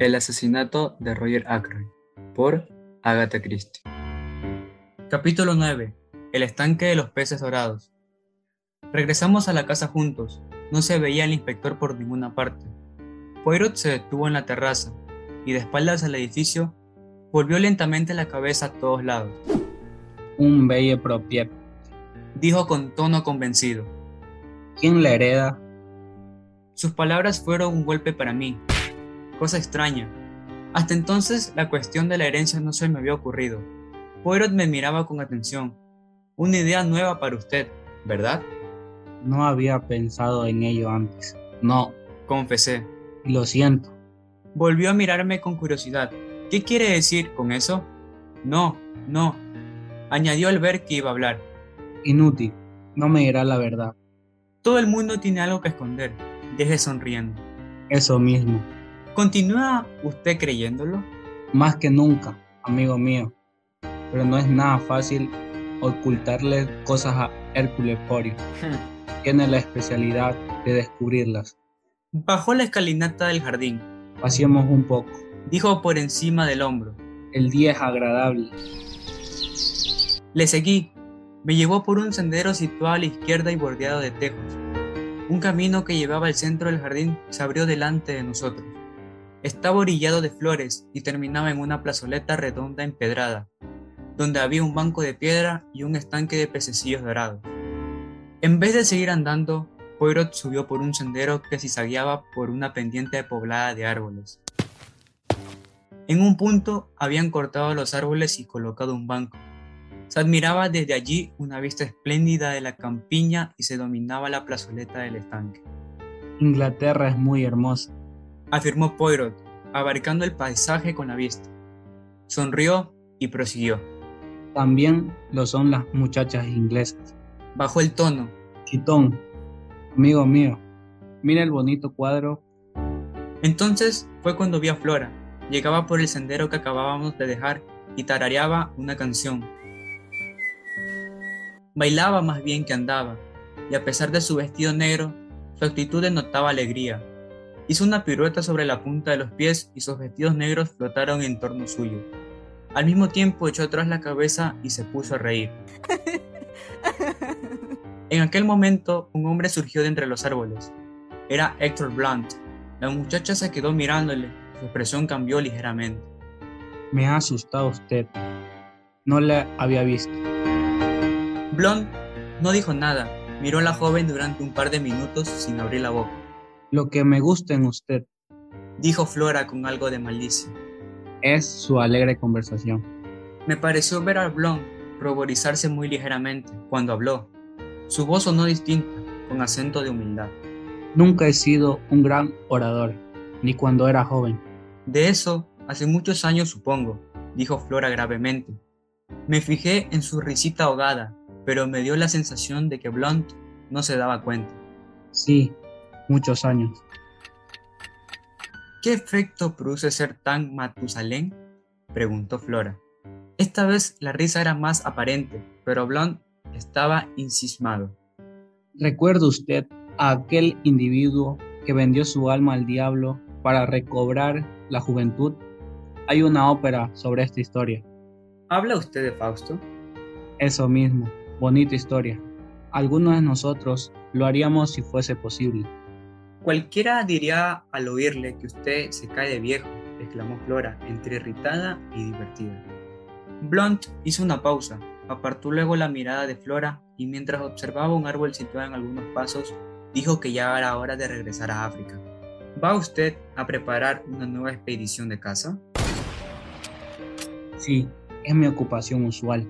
El asesinato de Roger Ackroyd por Agatha Christie. Capítulo 9. El estanque de los peces dorados. Regresamos a la casa juntos. No se veía el inspector por ninguna parte. Poirot se detuvo en la terraza y de espaldas al edificio volvió lentamente la cabeza a todos lados. Un bello propiedad. Dijo con tono convencido. ¿Quién la hereda? Sus palabras fueron un golpe para mí. Cosa extraña. Hasta entonces la cuestión de la herencia no se me había ocurrido. Poirot me miraba con atención. Una idea nueva para usted, ¿verdad? No había pensado en ello antes. No, confesé. Lo siento. Volvió a mirarme con curiosidad. ¿Qué quiere decir con eso? No, no. Añadió al ver que iba a hablar. Inútil. No me dirá la verdad. Todo el mundo tiene algo que esconder. Deje sonriendo. Eso mismo. ¿Continúa usted creyéndolo? Más que nunca, amigo mío. Pero no es nada fácil ocultarle cosas a Hércules Porio. Tiene la especialidad de descubrirlas. Bajó la escalinata del jardín. Pasemos un poco. Dijo por encima del hombro. El día es agradable. Le seguí. Me llevó por un sendero situado a la izquierda y bordeado de tejos. Un camino que llevaba al centro del jardín se abrió delante de nosotros. Estaba orillado de flores y terminaba en una plazoleta redonda empedrada, donde había un banco de piedra y un estanque de pececillos dorados. En vez de seguir andando, Poirot subió por un sendero que zigzagueaba por una pendiente poblada de árboles. En un punto habían cortado los árboles y colocado un banco. Se admiraba desde allí una vista espléndida de la campiña y se dominaba la plazoleta del estanque. Inglaterra es muy hermosa, afirmó Poirot, abarcando el paisaje con la vista. Sonrió y prosiguió. También lo son las muchachas inglesas. Bajó el tono. Chitón, amigo mío, mira el bonito cuadro. Entonces fue cuando vi a Flora. Llegaba por el sendero que acabábamos de dejar y tarareaba una canción. Bailaba más bien que andaba, y a pesar de su vestido negro, su actitud denotaba alegría. Hizo una pirueta sobre la punta de los pies y sus vestidos negros flotaron en torno suyo. Al mismo tiempo echó atrás la cabeza y se puso a reír. En aquel momento, un hombre surgió de entre los árboles. Era Héctor Blunt. La muchacha se quedó mirándole. Su expresión cambió ligeramente. Me ha asustado usted. No la había visto. Blunt no dijo nada. Miró a la joven durante un par de minutos sin abrir la boca. Lo que me gusta en usted, dijo Flora con algo de malicia, es su alegre conversación. Me pareció ver a Blunt ruborizarse muy ligeramente cuando habló. Su voz sonó distinta, con acento de humildad. Nunca he sido un gran orador, ni cuando era joven. De eso, hace muchos años supongo, dijo Flora gravemente. Me fijé en su risita ahogada, pero me dio la sensación de que Blunt no se daba cuenta. Sí, muchos años. ¿Qué efecto produce ser tan Matusalén? preguntó Flora. Esta vez la risa era más aparente, pero Blunt estaba insismado. ¿Recuerda usted a aquel individuo que vendió su alma al diablo para recobrar la juventud? Hay una ópera sobre esta historia. ¿Habla usted de Fausto? Eso mismo, bonita historia. Algunos de nosotros lo haríamos si fuese posible. Cualquiera diría al oírle que usted se cae de viejo, exclamó Flora, entre irritada y divertida. Blunt hizo una pausa, apartó luego la mirada de Flora y mientras observaba un árbol situado en algunos pasos, dijo que ya era hora de regresar a África. ¿Va usted a preparar una nueva expedición de caza? Sí, es mi ocupación usual.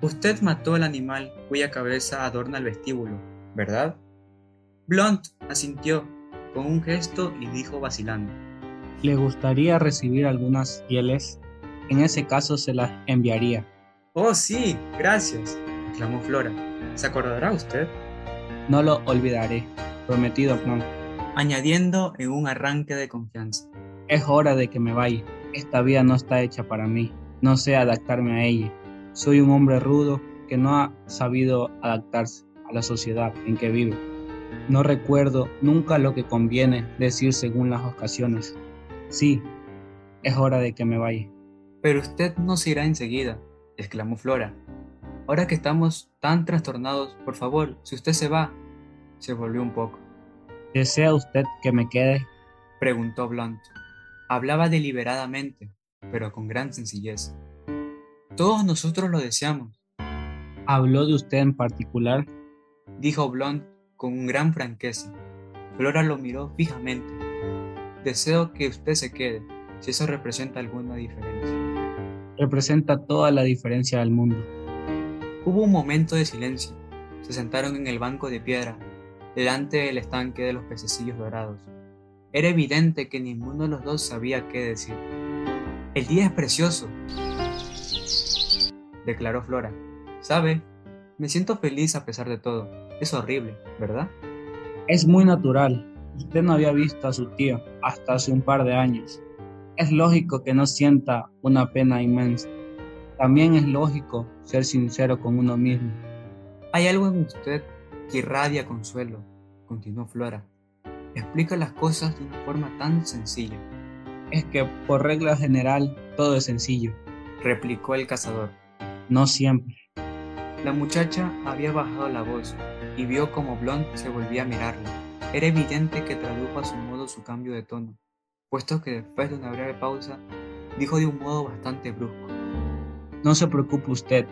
Usted mató al animal cuya cabeza adorna el vestíbulo, ¿verdad? Blunt asintió con un gesto y dijo vacilando. ¿Le gustaría recibir algunas pieles? En ese caso se las enviaría. Oh, sí, gracias, exclamó Flora. ¿Se acordará usted? No lo olvidaré, prometido, Blunt. Añadiendo en un arranque de confianza. Es hora de que me vaya. Esta vida no está hecha para mí. No sé adaptarme a ella. Soy un hombre rudo que no ha sabido adaptarse a la sociedad en que vive. No recuerdo nunca lo que conviene decir según las ocasiones. Sí, Es hora de que me vaya. Pero usted no se irá enseguida, exclamó Flora. Ahora que estamos tan trastornados, por favor, si usted se va, se volvió un poco. ¿Desea usted que me quede? preguntó Blunt. Hablaba deliberadamente, pero con gran sencillez. Todos nosotros lo deseamos. ¿Habló de usted en particular? Dijo Blunt con gran franqueza. Flora lo miró fijamente. Deseo que usted se quede, si eso representa alguna diferencia. Representa toda la diferencia del mundo. Hubo un momento de silencio. Se sentaron en el banco de piedra, delante del estanque de los pececillos dorados. Era evidente que ninguno de los dos sabía qué decir. El día es precioso, declaró Flora. ¿Sabe? Me siento feliz a pesar de todo. Es horrible, ¿verdad? Es muy natural. Usted no había visto a su tío hasta hace un par de años. Es lógico que no sienta una pena inmensa. También es lógico ser sincero con uno mismo. Hay algo en usted que irradia consuelo, continuó Flora. Explica las cosas de una forma tan sencilla. Es que por regla general todo es sencillo, replicó el cazador. No siempre. La muchacha había bajado la voz y vio como Blond se volvía a mirarla. Era evidente que tradujo a su modo su cambio de tono, puesto que después de una breve pausa dijo de un modo bastante brusco. No se preocupe usted,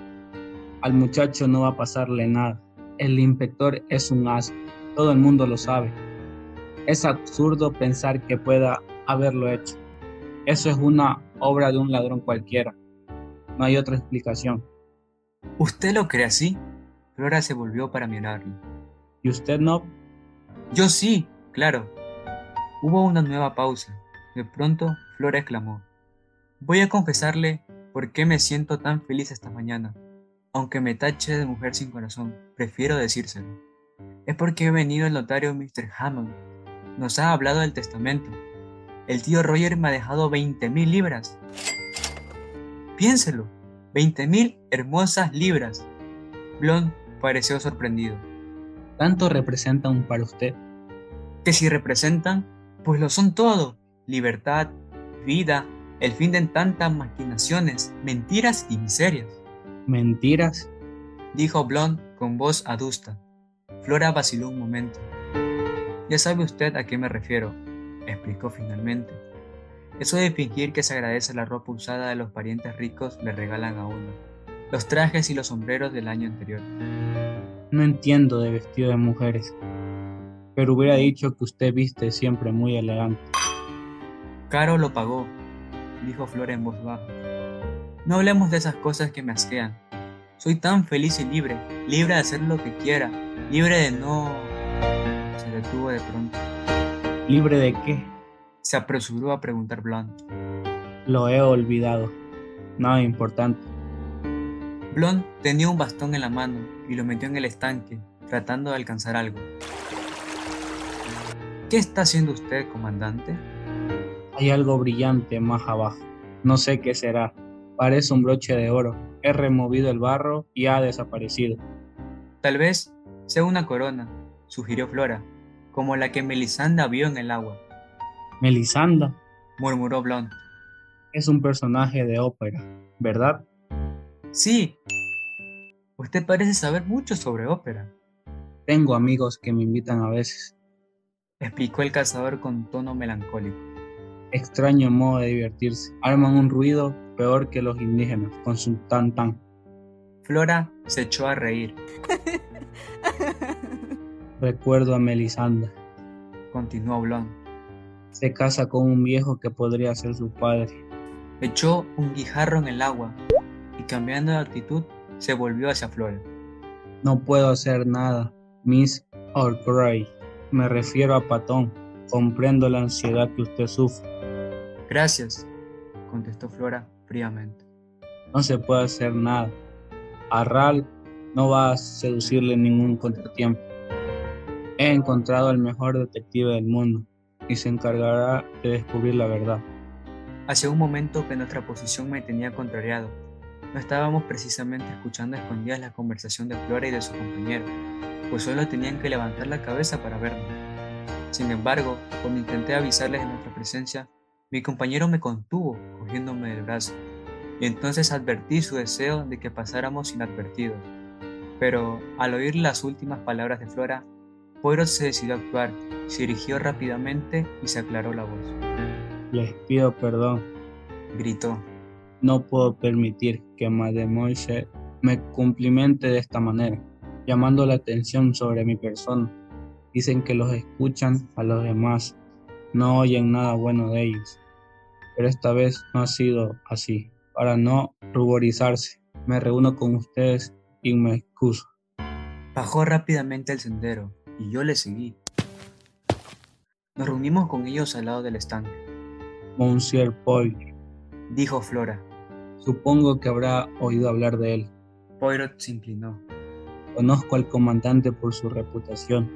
al muchacho no va a pasarle nada. El inspector es un as, todo el mundo lo sabe. Es absurdo pensar que pueda haberlo hecho. Eso es una obra de un ladrón cualquiera. No hay otra explicación. ¿Usted lo cree así? Flora se volvió para mirarlo. ¿Y usted no? Yo sí, claro. Hubo una nueva pausa. De pronto, Flora exclamó. Voy a confesarle por qué me siento tan feliz esta mañana. Aunque me tache de mujer sin corazón, prefiero decírselo. Es porque he venido el notario Mr. Hammond. Nos ha hablado del testamento. El tío Roger me ha dejado 20 mil libras. Piénselo, 20 mil hermosas libras. Blond pareció sorprendido. ¿Tanto representan para usted? Que si representan, pues lo son todo. Libertad, vida, el fin de tantas maquinaciones, mentiras y miserias. ¿Mentiras? Dijo Blond con voz adusta. Flora vaciló un momento. Ya sabe usted a qué me refiero, explicó finalmente. Eso de fingir que se agradece la ropa usada de los parientes ricos le regalan a uno. Los trajes y los sombreros del año anterior. No entiendo de vestido de mujeres, pero hubiera dicho que usted viste siempre muy elegante. Caro lo pagó, dijo Flora en voz baja. No hablemos de esas cosas que me asquean. Soy tan feliz y libre, libre de hacer lo que quiera, libre de no... Se detuvo de pronto. ¿Libre de qué? Se apresuró a preguntar Blunt. Lo he olvidado. Nada importante. Blunt tenía un bastón en la mano y lo metió en el estanque, tratando de alcanzar algo. ¿Qué está haciendo usted, comandante? Hay algo brillante más abajo. No sé qué será. Parece un broche de oro. He removido el barro y ha desaparecido. Tal vez sea una corona, sugirió Flora, como la que Melisanda vio en el agua. ¿Melisanda? murmuró Blond. Es un personaje de ópera, ¿verdad? Sí. Usted parece saber mucho sobre ópera. Tengo amigos que me invitan a veces, explicó el cazador con tono melancólico. Extraño modo de divertirse. Arman un ruido peor que los indígenas con su tan tan. Flora se echó a reír. Recuerdo a Melisanda. Continuó Blond. Se casa con un viejo que podría ser su padre. Echó un guijarro en el agua y cambiando de actitud se volvió hacia Flora. No puedo hacer nada, Miss Orgray. Me refiero a Patón. Comprendo la ansiedad que usted sufre. Gracias, contestó Flora fríamente. No se puede hacer nada. A Ral no va a seducirle ningún contratiempo. He encontrado al mejor detective del mundo y se encargará de descubrir la verdad. Hace un momento que nuestra posición me tenía contrariado. No estábamos precisamente escuchando escondidas la conversación de Flora y de su compañero, pues solo tenían que levantar la cabeza para vernos. Sin embargo, cuando intenté avisarles de nuestra presencia, Mi compañero me contuvo, cogiéndome del brazo, y entonces advertí su deseo de que pasáramos inadvertidos. Pero al oír las últimas palabras de Flora, Poirot se decidió a actuar, se dirigió rápidamente y se aclaró la voz. Les pido perdón, gritó. No puedo permitir que Mademoiselle me cumplimente de esta manera, llamando la atención sobre mi persona. Dicen que los escuchan a los demás, no oyen nada bueno de ellos. Pero esta vez no ha sido así. Para no ruborizarse, me reúno con ustedes y me excuso. Bajó rápidamente el sendero y yo le seguí. Nos reunimos con ellos al lado del estanque. Monsieur Paul, dijo Flora. Supongo que habrá oído hablar de él. Poirot se inclinó. Conozco al comandante por su reputación,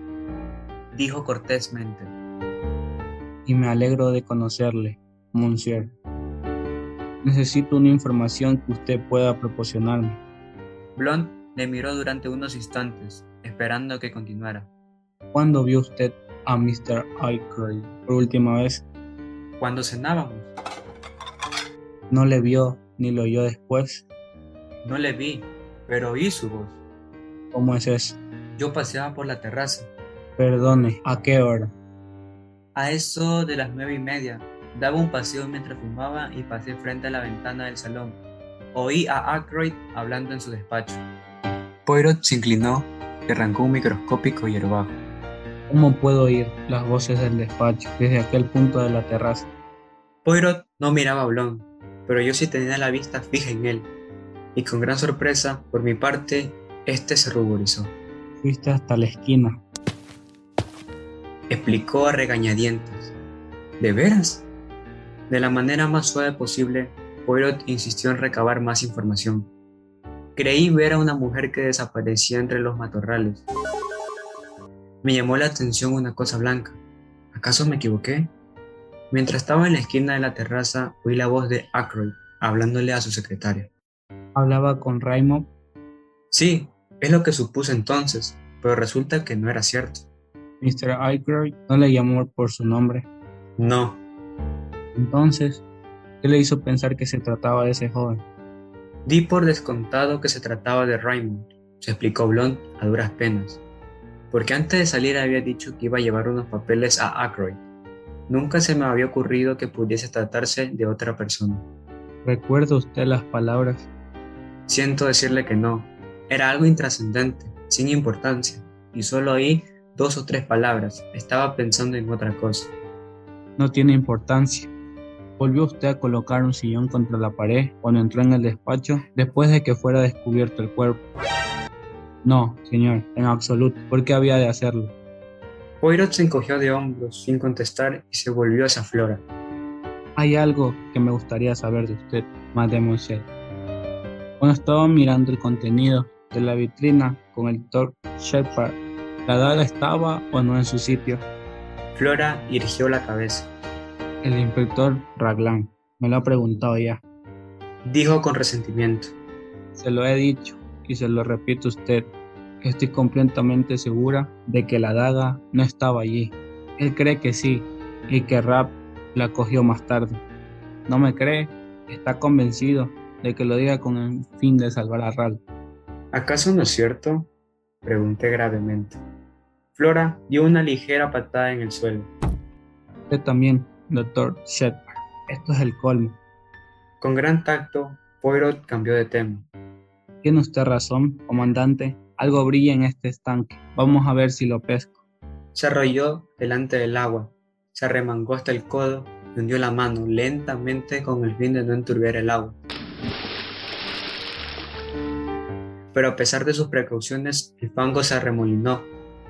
dijo cortésmente. Y me alegro de conocerle, Monsieur. Necesito una información que usted pueda proporcionarme. Blond le miró durante unos instantes, esperando que continuara. ¿Cuándo vio usted a Mr. Aykroyd por última vez? Cuando cenábamos. ¿No le vio ni lo oyó después? No le vi, pero oí su voz. ¿Cómo es eso? Yo paseaba por la terraza. Perdone, ¿a qué hora? A eso de las nueve y media. Daba un paseo mientras fumaba y pasé frente a la ventana del salón. Oí a Aykroyd hablando en su despacho. Poirot se inclinó y arrancó un microscópico hierbajo. ¿Cómo puedo oír las voces del despacho desde aquel punto de la terraza? Poirot no miraba a Blond, pero yo sí tenía la vista fija en él, y con gran sorpresa, por mi parte, este se ruborizó. Fuiste hasta la esquina. Explicó a regañadientes. ¿De veras? De la manera más suave posible, Poirot insistió en recabar más información. Creí ver a una mujer que desaparecía entre los matorrales. Me llamó la atención una cosa blanca. ¿Acaso me equivoqué? Mientras estaba en la esquina de la terraza, oí la voz de Ackroyd hablándole a su secretaria. ¿Hablaba con Raymond? Sí, es lo que supuse entonces, pero resulta que no era cierto. ¿Mr. Aykroyd no le llamó por su nombre? No. Entonces, ¿qué le hizo pensar que se trataba de ese joven? Di por descontado que se trataba de Raymond, se explicó Blond a duras penas, porque antes de salir había dicho que iba a llevar unos papeles a Ackroyd. Nunca se me había ocurrido que pudiese tratarse de otra persona. ¿Recuerda usted las palabras? Siento decirle que no. Era algo intrascendente, sin importancia, y solo oí dos o tres palabras. Estaba pensando en otra cosa. No tiene importancia. ¿Volvió usted a colocar un sillón contra la pared cuando entró en el despacho después de que fuera descubierto el cuerpo? No, señor, en absoluto. ¿Por qué había de hacerlo? Poirot se encogió de hombros sin contestar y se volvió hacia Flora. Hay algo que me gustaría saber de usted, mademoiselle. Cuando estaba mirando el contenido de la vitrina con el doctor Shepard, ¿la daga estaba o no en su sitio? Flora irgió la cabeza. El inspector Raglan me lo ha preguntado ya. Dijo con resentimiento. Se lo he dicho y se lo repito a usted. Estoy completamente segura de que la daga no estaba allí. Él cree que sí y que Rap la cogió más tarde. ¿No me cree? Está convencido de que lo diga con el fin de salvar a Ral. ¿Acaso no es cierto? Pregunté gravemente. Flora dio una ligera patada en el suelo. Usted también, doctor Shepard. Esto es el colmo. Con gran tacto, Poirot cambió de tema. Tiene usted razón, comandante. Algo brilla en este estanque. Vamos a ver si lo pesco. Se arrolló delante del agua, se arremangó hasta el codo y hundió la mano lentamente con el fin de no enturbiar el agua. Pero a pesar de sus precauciones, el fango se arremolinó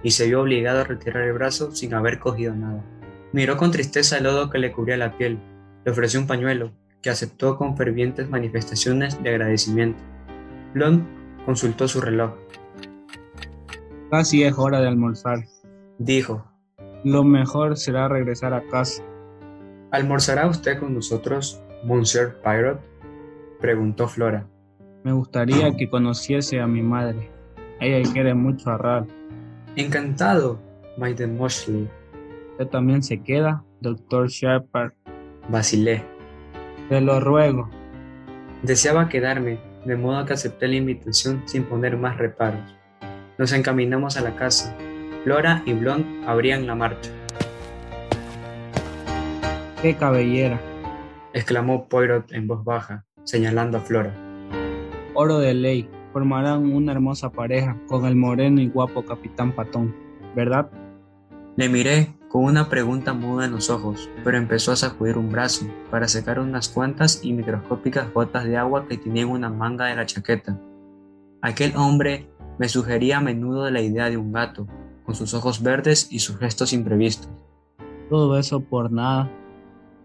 y se vio obligado a retirar el brazo sin haber cogido nada. Miró con tristeza el lodo que le cubría la piel, le ofreció un pañuelo, que aceptó con fervientes manifestaciones de agradecimiento. Blond consultó su reloj. Casi es hora de almorzar, dijo. Lo mejor será regresar a casa. ¿Almorzará usted con nosotros, Monsieur Pirot? preguntó Flora. Me gustaría que conociese a mi madre. Ella quiere mucho a Ral. Encantado, Maiden Moshley. ¿Usted también se queda, doctor Shepard? Vacilé. Te lo ruego. Deseaba quedarme, de modo que acepté la invitación sin poner más reparos. Nos encaminamos a la casa. Flora y Blond abrían la marcha. ¡Qué cabellera! exclamó Poirot en voz baja, señalando a Flora. Oro de ley, formarán una hermosa pareja con el moreno y guapo capitán Patón, ¿verdad? Le miré con una pregunta muda en los ojos, pero empezó a sacudir un brazo para secar unas cuantas y microscópicas gotas de agua que tenía en una manga de la chaqueta. Aquel hombre me sugería a menudo la idea de un gato, con sus ojos verdes y sus gestos imprevistos. Todo eso por nada.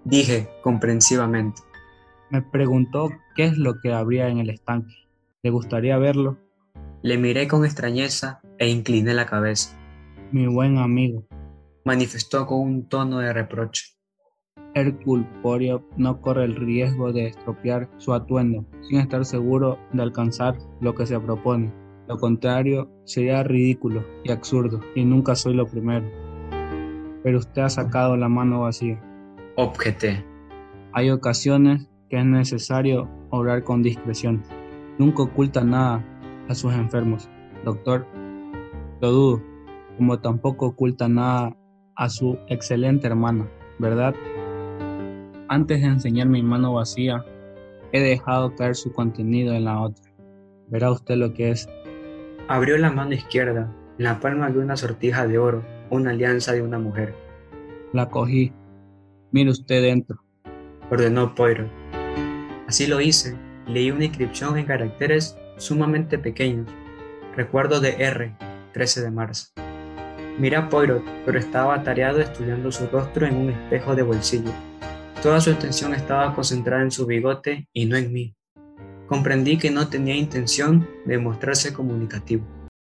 Dije comprensivamente. Me preguntó qué es lo que habría en el estanque. ¿Le gustaría verlo? Le miré con extrañeza e incliné la cabeza. Mi buen amigo, manifestó con un tono de reproche. Hércules Poirot no corre el riesgo de estropear su atuendo sin estar seguro de alcanzar lo que se propone. Lo contrario sería ridículo y absurdo, y nunca soy lo primero. Pero usted ha sacado la mano vacía. Objeté. Hay ocasiones que es necesario obrar con discreción. Nunca oculta nada a sus enfermos, doctor. Lo dudo, como tampoco oculta nada a su excelente hermana, ¿verdad? Antes de enseñar mi mano vacía, he dejado caer su contenido en la otra. Verá usted lo que es. Abrió la mano izquierda. En la palma de una sortija de oro, una alianza de una mujer. La cogí. Mire usted dentro. Ordenó Poirot. Así lo hice. Leí una inscripción en caracteres sumamente pequeños. Recuerdo de R, 13 de marzo. Miré a Poirot, pero estaba atareado estudiando su rostro en un espejo de bolsillo. Toda su atención estaba concentrada en su bigote y no en mí. Comprendí que no tenía intención de mostrarse comunicativo.